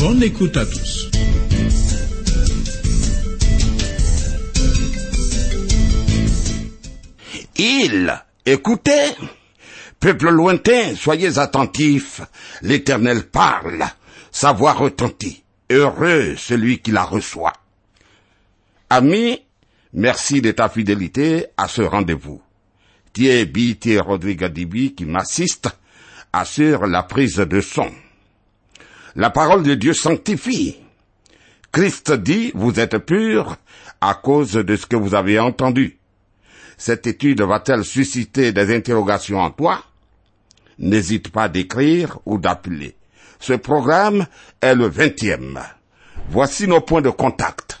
Bonne écoute à tous. Il, écoutez, peuple lointain, soyez attentifs, l'Éternel parle, sa voix retentit, heureux celui qui la reçoit. Ami, merci de ta fidélité à ce rendez-vous. Thierry. Rodrigue Dibi qui m'assiste assure la prise de son. La parole de Dieu sanctifie. Christ dit, vous êtes purs à cause de ce que vous avez entendu. Cette étude va-t-elle susciter des interrogations en toi? N'hésite pas d'écrire ou d'appeler. Ce programme est le vingtième. Voici nos points de contact.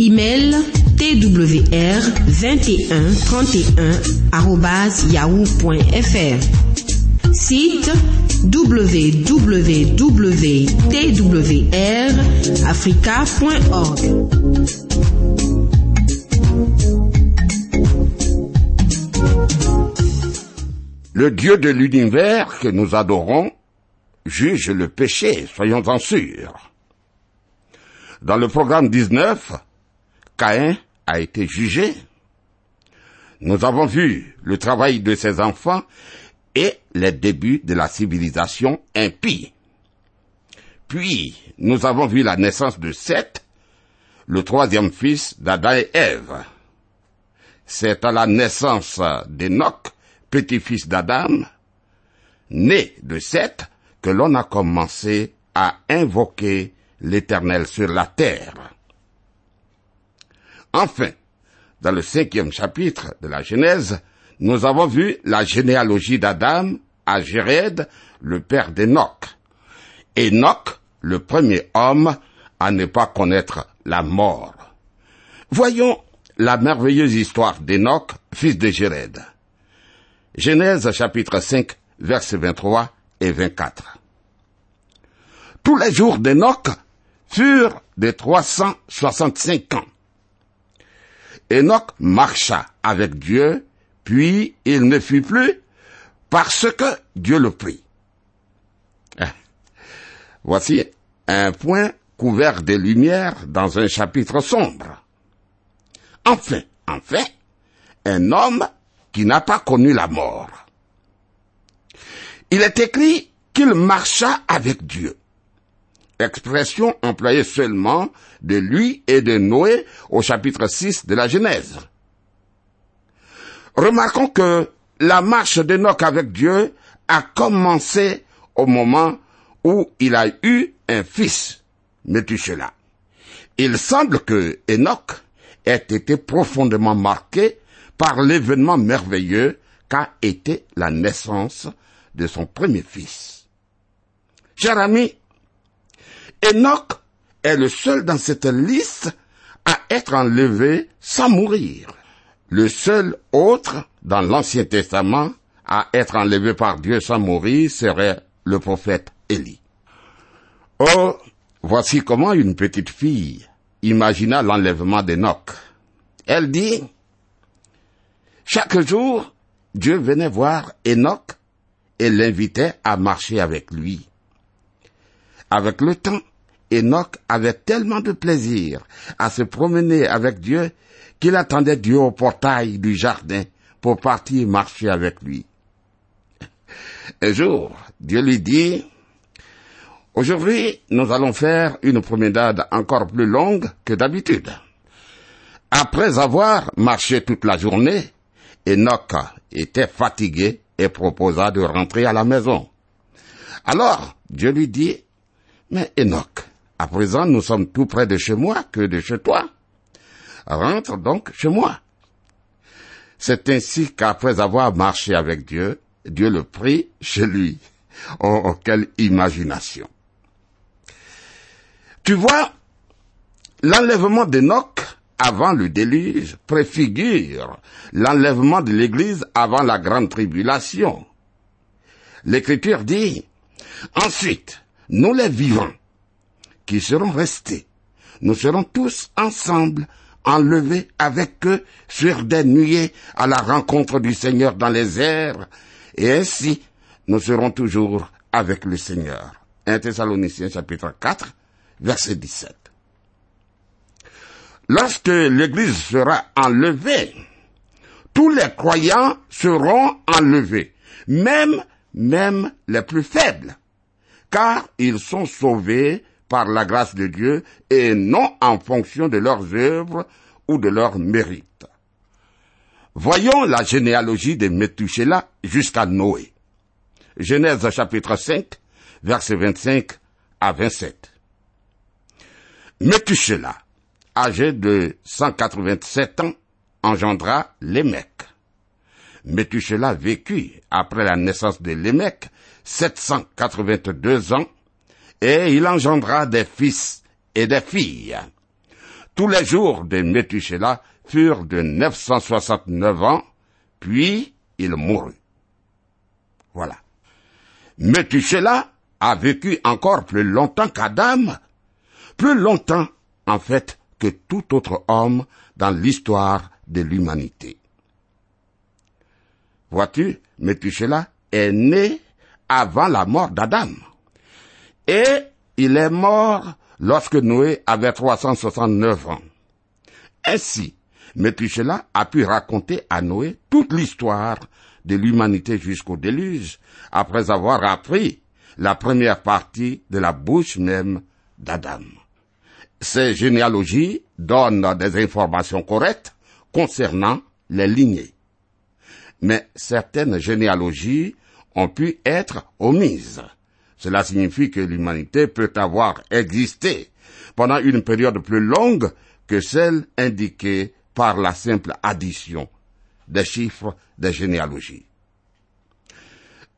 Email twr 21 31 yahoo.fr. Site www.twrafrica.org. Le Dieu de l'univers que nous adorons juge le péché, soyons-en sûrs. Dans le programme 19, Caïn a été jugé. Nous avons vu le travail de ses enfants et les débuts de la civilisation impie. Puis, nous avons vu la naissance de Seth, le troisième fils d'Adam et Ève. C'est à la naissance d'Enoch, petit-fils d'Adam, né de Seth, que l'on a commencé à invoquer l'Éternel sur la terre. Enfin, dans le cinquième chapitre de la Genèse, nous avons vu la généalogie d'Adam à Jéred, le père d'Enoch. Enoch, le premier homme à ne pas connaître la mort. Voyons la merveilleuse histoire d'Enoch, fils de Jéred. Genèse chapitre 5, versets 23 et 24. Tous les jours d'Enoch furent de 365 ans. Enoch marcha avec Dieu, puis il ne fut plus parce que Dieu le prit. Voici un point couvert de lumière dans un chapitre sombre. Enfin, enfin, un homme qui n'a pas connu la mort. Il est écrit qu'il marcha avec Dieu. Expression employée seulement de lui et de Noé au chapitre 6 de la Genèse. Remarquons que la marche d'Enoch avec Dieu a commencé au moment où il a eu un fils, Methuselah. Il semble que Enoch ait été profondément marqué par l'événement merveilleux qu'a été la naissance de son premier fils. Cher ami, Enoch est le seul dans cette liste à être enlevé sans mourir. Le seul autre dans l'Ancien Testament à être enlevé par Dieu sans mourir serait le prophète Élie. Oh, voici comment une petite fille imagina l'enlèvement d'Enoch. Elle dit, chaque jour, Dieu venait voir Enoch et l'invitait à marcher avec lui. Avec le temps, Enoch avait tellement de plaisir à se promener avec Dieu qu'il attendait Dieu au portail du jardin pour partir marcher avec lui. Un jour, Dieu lui dit, Aujourd'hui, nous allons faire une promenade encore plus longue que d'habitude. Après avoir marché toute la journée, Enoch était fatigué et proposa de rentrer à la maison. Alors, Dieu lui dit, Mais Enoch, à présent nous sommes tout près de chez moi que de chez toi. Rentre donc chez moi. C'est ainsi qu'après avoir marché avec Dieu, Dieu le prit chez lui. Oh, quelle imagination. Tu vois, l'enlèvement d'Enoch avant le déluge préfigure l'enlèvement de l'Église avant la grande tribulation. L'Écriture dit, ensuite, nous les vivants, qui seront restés, nous serons tous ensemble enlevés avec eux sur des nuées à la rencontre du Seigneur dans les airs, et ainsi nous serons toujours avec le Seigneur. 1 Thessaloniciens chapitre 4, verset 17. Lorsque l'Église sera enlevée, tous les croyants seront enlevés, même, même les plus faibles, car ils sont sauvés par la grâce de Dieu et non en fonction de leurs œuvres ou de leurs mérites. Voyons la généalogie de Methuselah jusqu'à Noé. Genèse chapitre 5, versets 25 à 27. Methuselah, âgé de 187 ans, engendra Lémec. Methuselah vécut, après la naissance de Lémec, 782 ans, et il engendra des fils et des filles. Tous les jours de Methuselah furent de 969 ans, puis il mourut. Voilà. Methuselah a vécu encore plus longtemps qu'Adam, plus longtemps, en fait, que tout autre homme dans l'histoire de l'humanité. Vois-tu, Methuselah est né avant la mort d'Adam. Et il est mort lorsque Noé avait 369 ans. Ainsi, Methuselah a pu raconter à Noé toute l'histoire de l'humanité jusqu'au déluge, après avoir appris la première partie de la bouche même d'Adam. Ces généalogies donnent des informations correctes concernant les lignées. Mais certaines généalogies ont pu être omises. Cela signifie que l'humanité peut avoir existé pendant une période plus longue que celle indiquée par la simple addition des chiffres des généalogies.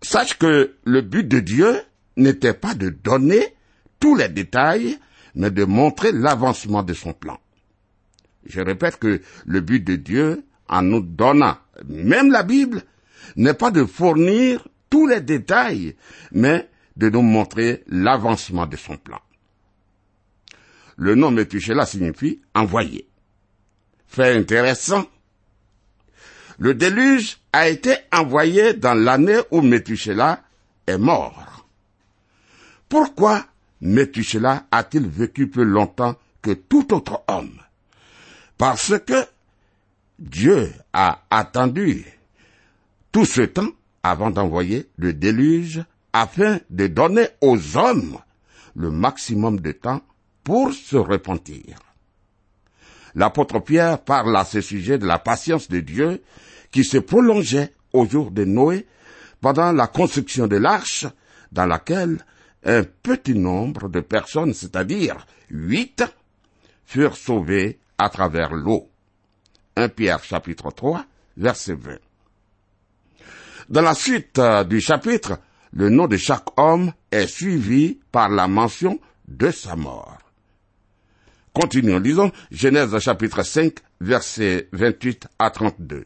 Sache que le but de Dieu n'était pas de donner tous les détails, mais de montrer l'avancement de son plan. Je répète que le but de Dieu, en nous donnant même la Bible, n'est pas de fournir tous les détails, mais de nous montrer l'avancement de son plan. Le nom Methuselah signifie envoyé. Fait intéressant. Le déluge a été envoyé dans l'année où Methuselah est mort. Pourquoi Methuselah a-t-il vécu plus longtemps que tout autre homme? Parce que Dieu a attendu tout ce temps avant d'envoyer le déluge afin de donner aux hommes le maximum de temps pour se repentir. L'apôtre Pierre parle à ce sujet de la patience de Dieu qui se prolongeait au jour de Noé pendant la construction de l'arche dans laquelle un petit nombre de personnes, c'est-à-dire huit, furent sauvées à travers l'eau. 1 Pierre chapitre 3, verset 20. Dans la suite euh, du chapitre, le nom de chaque homme est suivi par la mention de sa mort. Continuons, lisons Genèse chapitre 5, verset 28 à 32.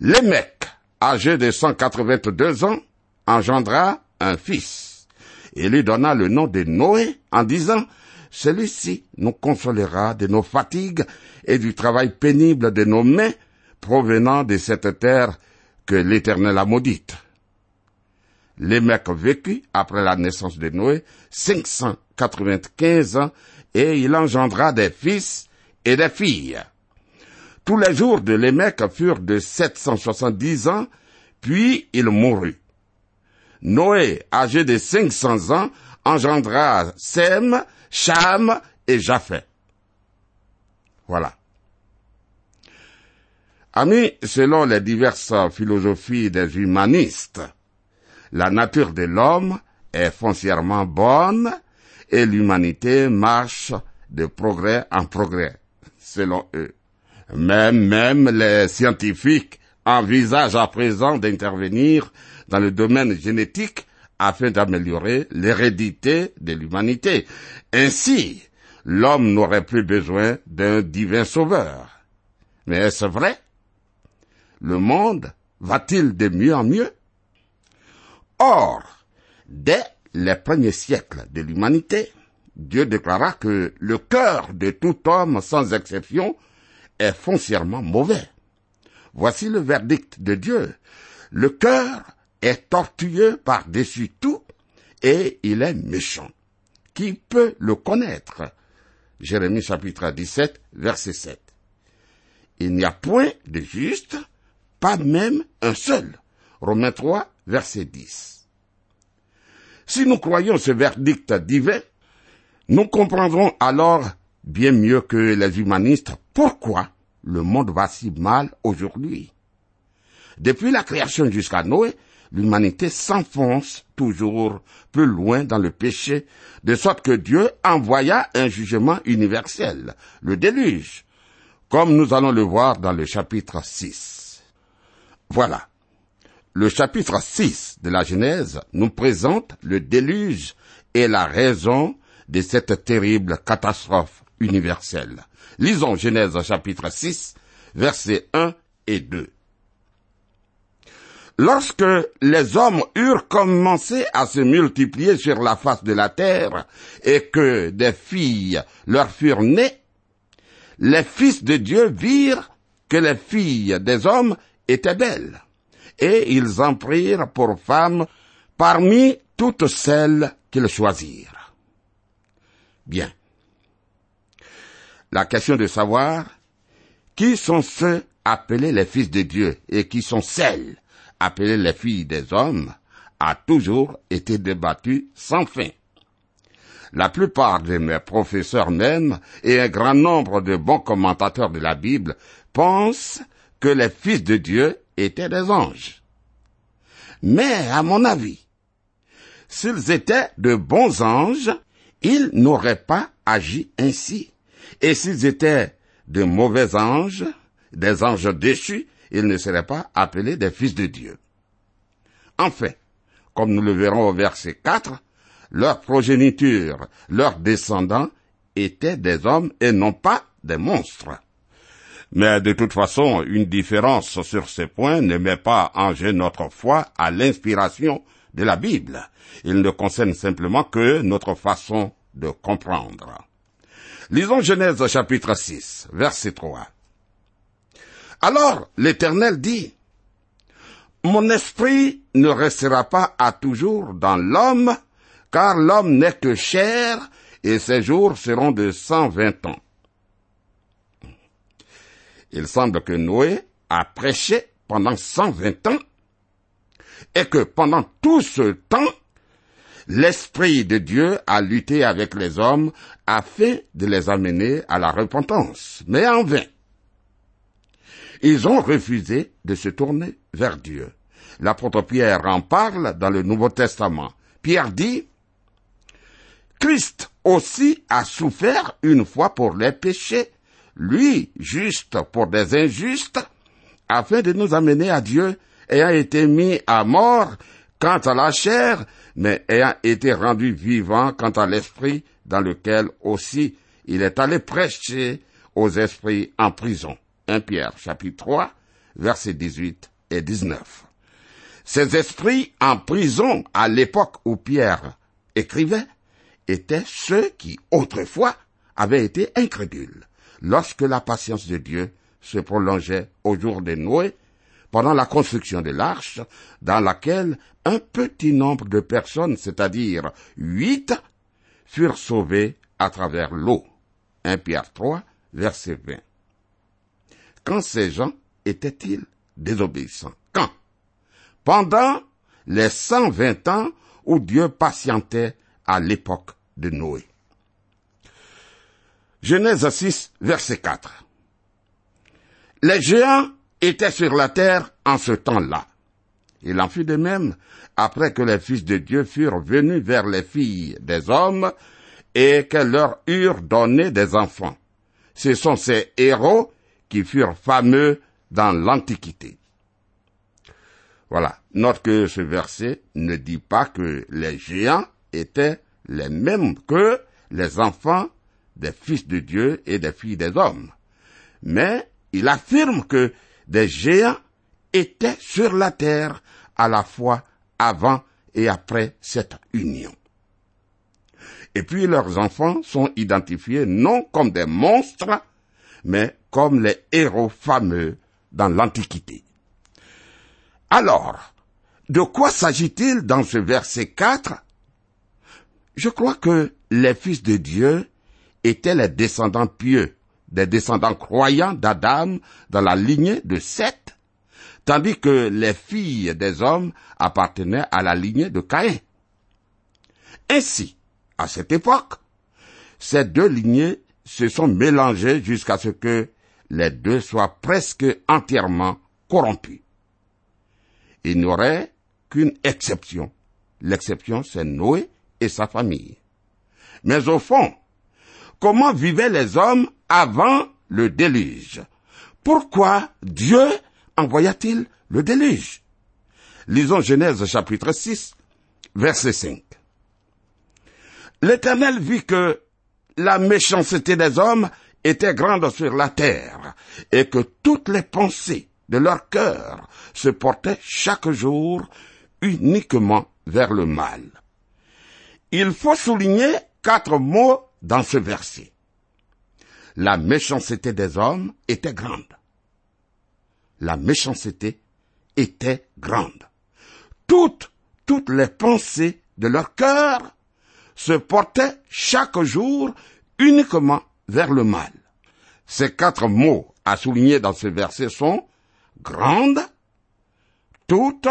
Lémec, âgé de 182 ans, engendra un fils, et lui donna le nom de Noé en disant, celui-ci nous consolera de nos fatigues et du travail pénible de nos mains provenant de cette terre que l'Éternel a maudite. Lémec vécut, après la naissance de Noé, quatre-vingt-quinze ans et il engendra des fils et des filles. Tous les jours de Lémec furent de sept cent soixante-dix ans, puis il mourut. Noé, âgé de cinq cents ans, engendra Sem, Cham et Japhet. Voilà. Amis, selon les diverses philosophies des humanistes, la nature de l'homme est foncièrement bonne et l'humanité marche de progrès en progrès, selon eux. Même, même les scientifiques envisagent à présent d'intervenir dans le domaine génétique afin d'améliorer l'hérédité de l'humanité. Ainsi, l'homme n'aurait plus besoin d'un divin sauveur. Mais est-ce vrai? Le monde va-t-il de mieux en mieux? Or, dès les premiers siècles de l'humanité, Dieu déclara que le cœur de tout homme, sans exception, est foncièrement mauvais. Voici le verdict de Dieu. Le cœur est tortueux par-dessus tout et il est méchant. Qui peut le connaître? Jérémie chapitre 17, verset 7. Il n'y a point de juste, pas même un seul. Romains 3, verset 10. Si nous croyons ce verdict divin, nous comprendrons alors bien mieux que les humanistes pourquoi le monde va si mal aujourd'hui. Depuis la création jusqu'à Noé, l'humanité s'enfonce toujours plus loin dans le péché, de sorte que Dieu envoya un jugement universel, le déluge, comme nous allons le voir dans le chapitre 6. Voilà. Le chapitre 6 de la Genèse nous présente le déluge et la raison de cette terrible catastrophe universelle. Lisons Genèse chapitre 6, versets 1 et 2. Lorsque les hommes eurent commencé à se multiplier sur la face de la terre et que des filles leur furent nées, les fils de Dieu virent que les filles des hommes étaient belles, et ils en prirent pour femmes parmi toutes celles qu'ils choisirent. Bien. La question de savoir qui sont ceux appelés les fils de Dieu et qui sont celles appelées les filles des hommes a toujours été débattue sans fin. La plupart de mes professeurs même et un grand nombre de bons commentateurs de la Bible pensent que les fils de Dieu étaient des anges. Mais, à mon avis, s'ils étaient de bons anges, ils n'auraient pas agi ainsi. Et s'ils étaient de mauvais anges, des anges déchus, ils ne seraient pas appelés des fils de Dieu. Enfin, comme nous le verrons au verset 4, leur progéniture, leurs descendants étaient des hommes et non pas des monstres. Mais de toute façon, une différence sur ce point ne met pas en jeu notre foi à l'inspiration de la Bible. Il ne concerne simplement que notre façon de comprendre. Lisons Genèse chapitre 6, verset 3. Alors l'Éternel dit, Mon esprit ne restera pas à toujours dans l'homme, car l'homme n'est que chair, et ses jours seront de cent vingt ans. Il semble que Noé a prêché pendant cent vingt ans, et que pendant tout ce temps, l'Esprit de Dieu a lutté avec les hommes afin de les amener à la repentance, mais en vain. Ils ont refusé de se tourner vers Dieu. L'apôtre Pierre en parle dans le Nouveau Testament. Pierre dit, Christ aussi a souffert une fois pour les péchés, lui juste pour des injustes, afin de nous amener à Dieu, ayant été mis à mort quant à la chair, mais ayant été rendu vivant quant à l'esprit, dans lequel aussi il est allé prêcher aux esprits en prison. 1 Pierre chapitre 3, versets 18 et 19. Ces esprits en prison à l'époque où Pierre écrivait étaient ceux qui autrefois avaient été incrédules lorsque la patience de Dieu se prolongeait au jour de Noé pendant la construction de l'arche, dans laquelle un petit nombre de personnes, c'est-à-dire huit, furent sauvés à travers l'eau. 1 Pierre 3, verset 20. Quand ces gens étaient-ils désobéissants? Quand? Pendant les 120 ans où Dieu patientait à l'époque de Noé. Genèse 6, verset 4. Les géants étaient sur la terre en ce temps-là. Il en fut de même après que les fils de Dieu furent venus vers les filles des hommes et qu'elles leur eurent donné des enfants. Ce sont ces héros qui furent fameux dans l'Antiquité. Voilà. Note que ce verset ne dit pas que les géants étaient les mêmes que les enfants des fils de Dieu et des filles des hommes. Mais il affirme que des géants étaient sur la terre à la fois avant et après cette union. Et puis leurs enfants sont identifiés non comme des monstres, mais comme les héros fameux dans l'Antiquité. Alors, de quoi s'agit-il dans ce verset 4 Je crois que les fils de Dieu étaient les descendants pieux, des descendants croyants d'Adam dans la lignée de Seth, tandis que les filles des hommes appartenaient à la lignée de Caïn. Ainsi, à cette époque, ces deux lignées se sont mélangées jusqu'à ce que les deux soient presque entièrement corrompus. Il n'y aurait qu'une exception. L'exception, c'est Noé et sa famille. Mais au fond, comment vivaient les hommes avant le déluge Pourquoi Dieu envoya-t-il le déluge? Lisons Genèse chapitre 6, verset 5. L'Éternel vit que la méchanceté des hommes était grande sur la terre, et que toutes les pensées de leur cœur se portaient chaque jour uniquement vers le mal. Il faut souligner quatre mots dans ce verset. La méchanceté des hommes était grande. La méchanceté était grande. Toutes, toutes les pensées de leur cœur se portaient chaque jour uniquement vers le mal. Ces quatre mots à souligner dans ce verset sont grande, toute,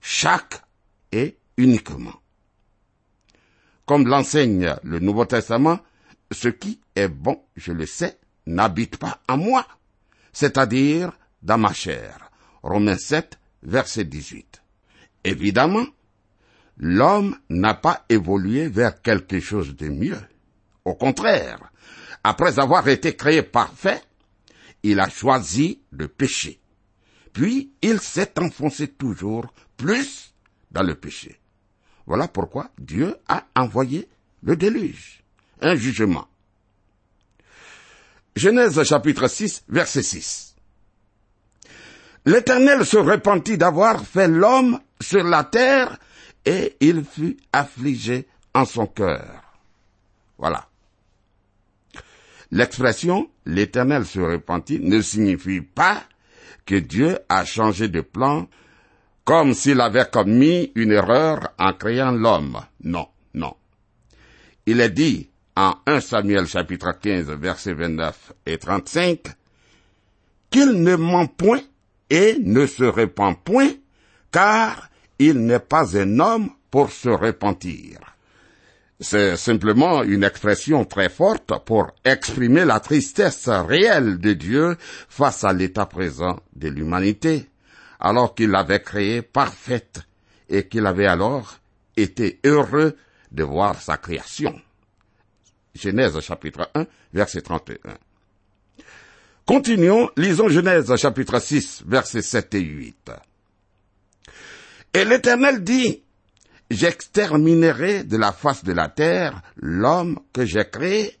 chaque et uniquement. Comme l'enseigne le Nouveau Testament, ce qui est bon, je le sais, n'habite pas en moi, c'est-à-dire dans ma chair. Romains 7, verset 18. Évidemment, l'homme n'a pas évolué vers quelque chose de mieux. Au contraire, après avoir été créé parfait, il a choisi le péché. Puis il s'est enfoncé toujours plus dans le péché. Voilà pourquoi Dieu a envoyé le déluge, un jugement. Genèse chapitre 6, verset 6. L'Éternel se repentit d'avoir fait l'homme sur la terre et il fut affligé en son cœur. Voilà. L'expression l'Éternel se repentit ne signifie pas que Dieu a changé de plan comme s'il avait commis une erreur en créant l'homme. Non, non. Il est dit en 1 Samuel chapitre 15 versets 29 et 35 qu'il ne ment point et ne se repent point car il n'est pas un homme pour se repentir. C'est simplement une expression très forte pour exprimer la tristesse réelle de Dieu face à l'état présent de l'humanité, alors qu'il l'avait créée parfaite et qu'il avait alors été heureux de voir sa création. Genèse chapitre 1, verset 31. Continuons, lisons Genèse chapitre 6, versets 7 et 8. Et l'Éternel dit, j'exterminerai de la face de la terre l'homme que j'ai créé,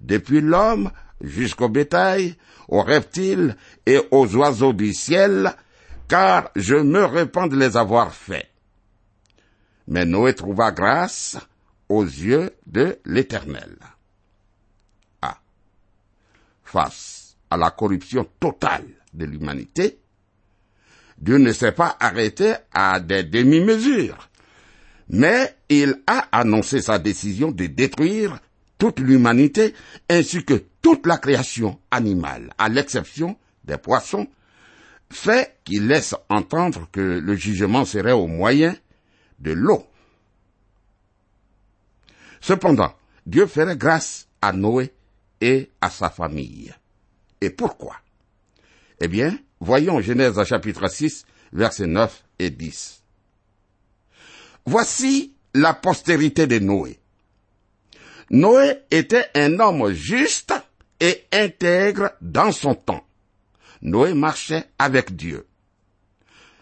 depuis l'homme jusqu'au bétail, aux reptiles et aux oiseaux du ciel, car je me répands de les avoir faits. Mais Noé trouva grâce aux yeux de l'Éternel. Ah. Face à la corruption totale de l'humanité, Dieu ne s'est pas arrêté à des demi-mesures Mais il a annoncé sa décision de détruire toute l'humanité ainsi que toute la création animale, à l'exception des poissons, fait qu'il laisse entendre que le jugement serait au moyen de l'eau. Cependant, Dieu ferait grâce à Noé et à sa famille. Et pourquoi? Eh bien, voyons Genèse chapitre 6, versets 9 et 10. Voici la postérité de Noé. Noé était un homme juste et intègre dans son temps. Noé marchait avec Dieu.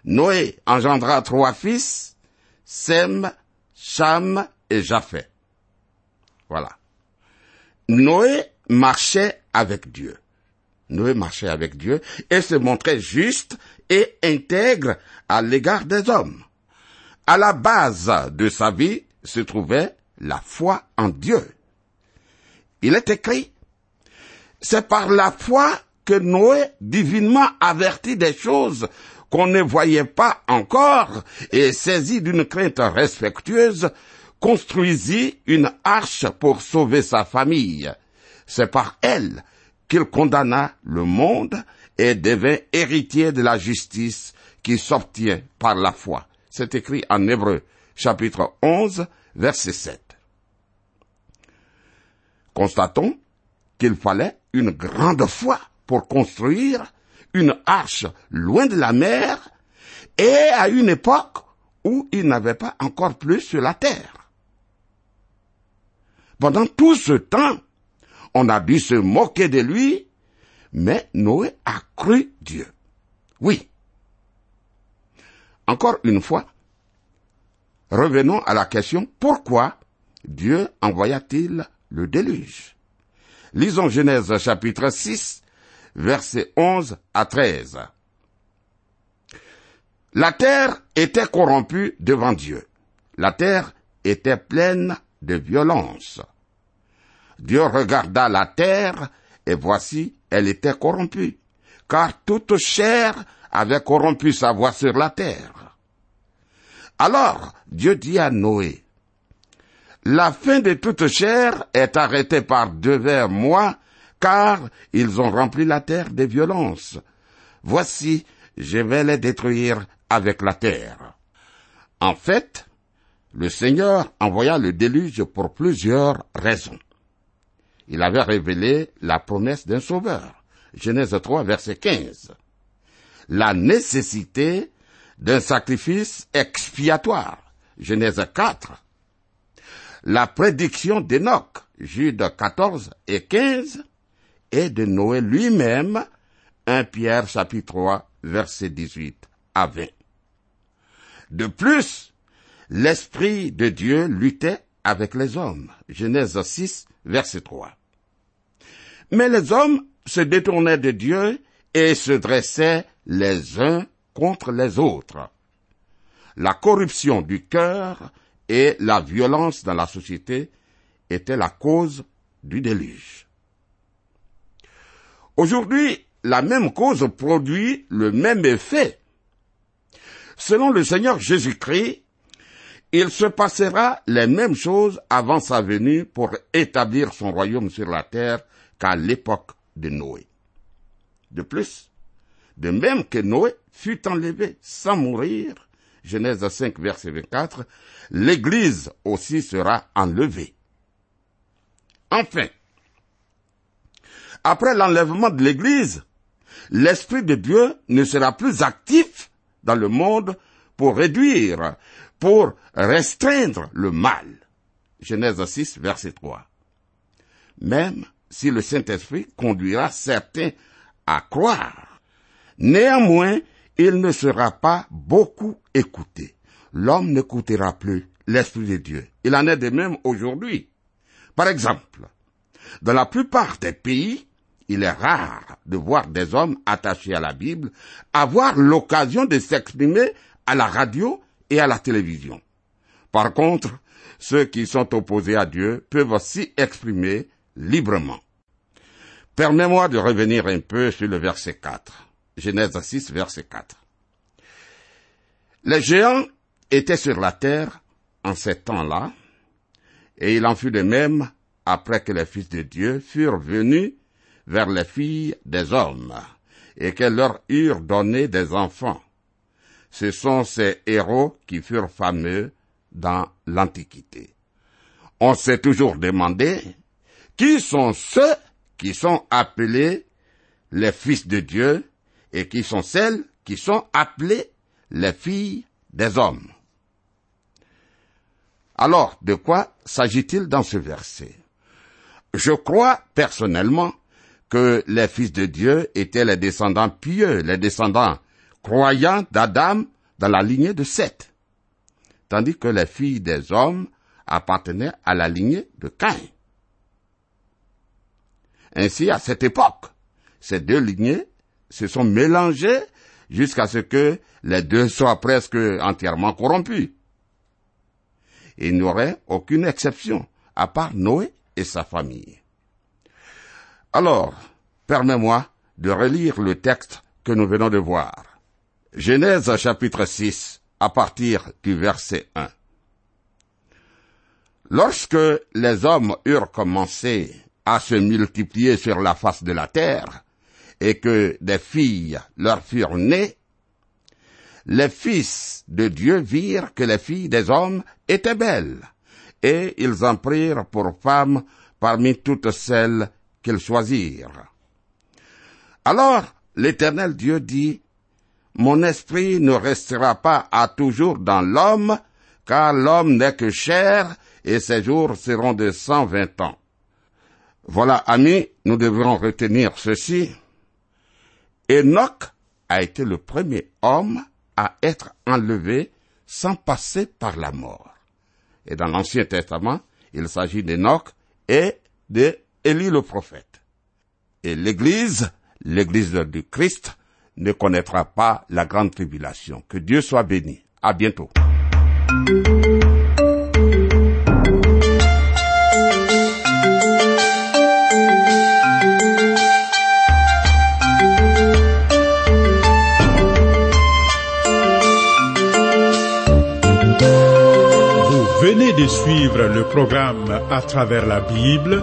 Noé engendra trois fils, Sem, Cham et Japheth. Voilà. Noé marchait avec Dieu. Noé marchait avec Dieu et se montrait juste et intègre à l'égard des hommes. À la base de sa vie se trouvait la foi en Dieu. Il est écrit, c'est par la foi que Noé, divinement averti des choses qu'on ne voyait pas encore et saisi d'une crainte respectueuse, construisit une arche pour sauver sa famille. C'est par elle qu'il condamna le monde et devint héritier de la justice qui s'obtient par la foi. C'est écrit en Hébreu, chapitre 11, verset 7. Constatons qu'il fallait une grande foi pour construire une arche loin de la mer et à une époque où il n'avait pas encore plus sur la terre. Pendant tout ce temps, on a dû se moquer de lui, mais Noé a cru Dieu. Oui. Encore une fois, revenons à la question pourquoi Dieu envoya-t-il le déluge? Lisons Genèse chapitre 6, versets 11 à 13. La terre était corrompue devant Dieu. La terre était pleine de violence. Dieu regarda la terre, et voici, elle était corrompue, car toute chair avait corrompu sa voix sur la terre. Alors Dieu dit à Noé, La fin de toute chair est arrêtée par devers moi, car ils ont rempli la terre de violence. Voici, je vais les détruire avec la terre. En fait, le Seigneur envoya le déluge pour plusieurs raisons. Il avait révélé la promesse d'un sauveur. Genèse 3, verset 15. La nécessité d'un sacrifice expiatoire. Genèse 4. La prédiction d'Enoch. Jude 14 et 15. Et de Noé lui-même. 1 Pierre chapitre 3, verset 18 à 20. De plus, l'Esprit de Dieu luttait avec les hommes. Genèse 6, verset 3. Mais les hommes se détournaient de Dieu et se dressaient les uns contre les autres. La corruption du cœur et la violence dans la société étaient la cause du déluge. Aujourd'hui, la même cause produit le même effet. Selon le Seigneur Jésus-Christ, il se passera les mêmes choses avant sa venue pour établir son royaume sur la terre qu'à l'époque de Noé. De plus, de même que Noé fut enlevé sans mourir, Genèse 5, verset 24, l'Église aussi sera enlevée. Enfin, après l'enlèvement de l'Église, l'Esprit de Dieu ne sera plus actif dans le monde pour réduire, pour restreindre le mal. Genèse 6, verset 3. Même si le Saint-Esprit conduira certains à croire, néanmoins, il ne sera pas beaucoup écouté. L'homme n'écoutera plus l'Esprit de Dieu. Il en est de même aujourd'hui. Par exemple, dans la plupart des pays, il est rare de voir des hommes attachés à la Bible avoir l'occasion de s'exprimer à la radio et à la télévision. Par contre, ceux qui sont opposés à Dieu peuvent s'y exprimer librement. Permets-moi de revenir un peu sur le verset 4. Genèse 6, verset 4. Les géants étaient sur la terre en ces temps-là, et il en fut de même après que les fils de Dieu furent venus vers les filles des hommes, et qu'elles leur eurent donné des enfants. Ce sont ces héros qui furent fameux dans l'Antiquité. On s'est toujours demandé qui sont ceux qui sont appelés les fils de Dieu et qui sont celles qui sont appelées les filles des hommes? Alors, de quoi s'agit-il dans ce verset? Je crois personnellement que les fils de Dieu étaient les descendants pieux, les descendants croyants d'Adam dans la lignée de Seth, tandis que les filles des hommes appartenaient à la lignée de Caïn. Ainsi, à cette époque, ces deux lignées se sont mélangées jusqu'à ce que les deux soient presque entièrement corrompus. Il n'y aurait aucune exception, à part Noé et sa famille. Alors, permets-moi de relire le texte que nous venons de voir. Genèse chapitre 6, à partir du verset 1. Lorsque les hommes eurent commencé à se multiplier sur la face de la terre, et que des filles leur furent nées, les fils de Dieu virent que les filles des hommes étaient belles, et ils en prirent pour femmes parmi toutes celles qu'ils choisirent. Alors l'Éternel Dieu dit, Mon esprit ne restera pas à toujours dans l'homme, car l'homme n'est que chair, et ses jours seront de cent vingt ans. Voilà, amis, nous devrons retenir ceci. Enoch a été le premier homme à être enlevé sans passer par la mort. Et dans l'Ancien Testament, il s'agit d'Enoch et de Élie le prophète. Et l'Église, l'Église du Christ, ne connaîtra pas la grande tribulation. Que Dieu soit béni. À bientôt. venez de suivre le programme À travers la Bible,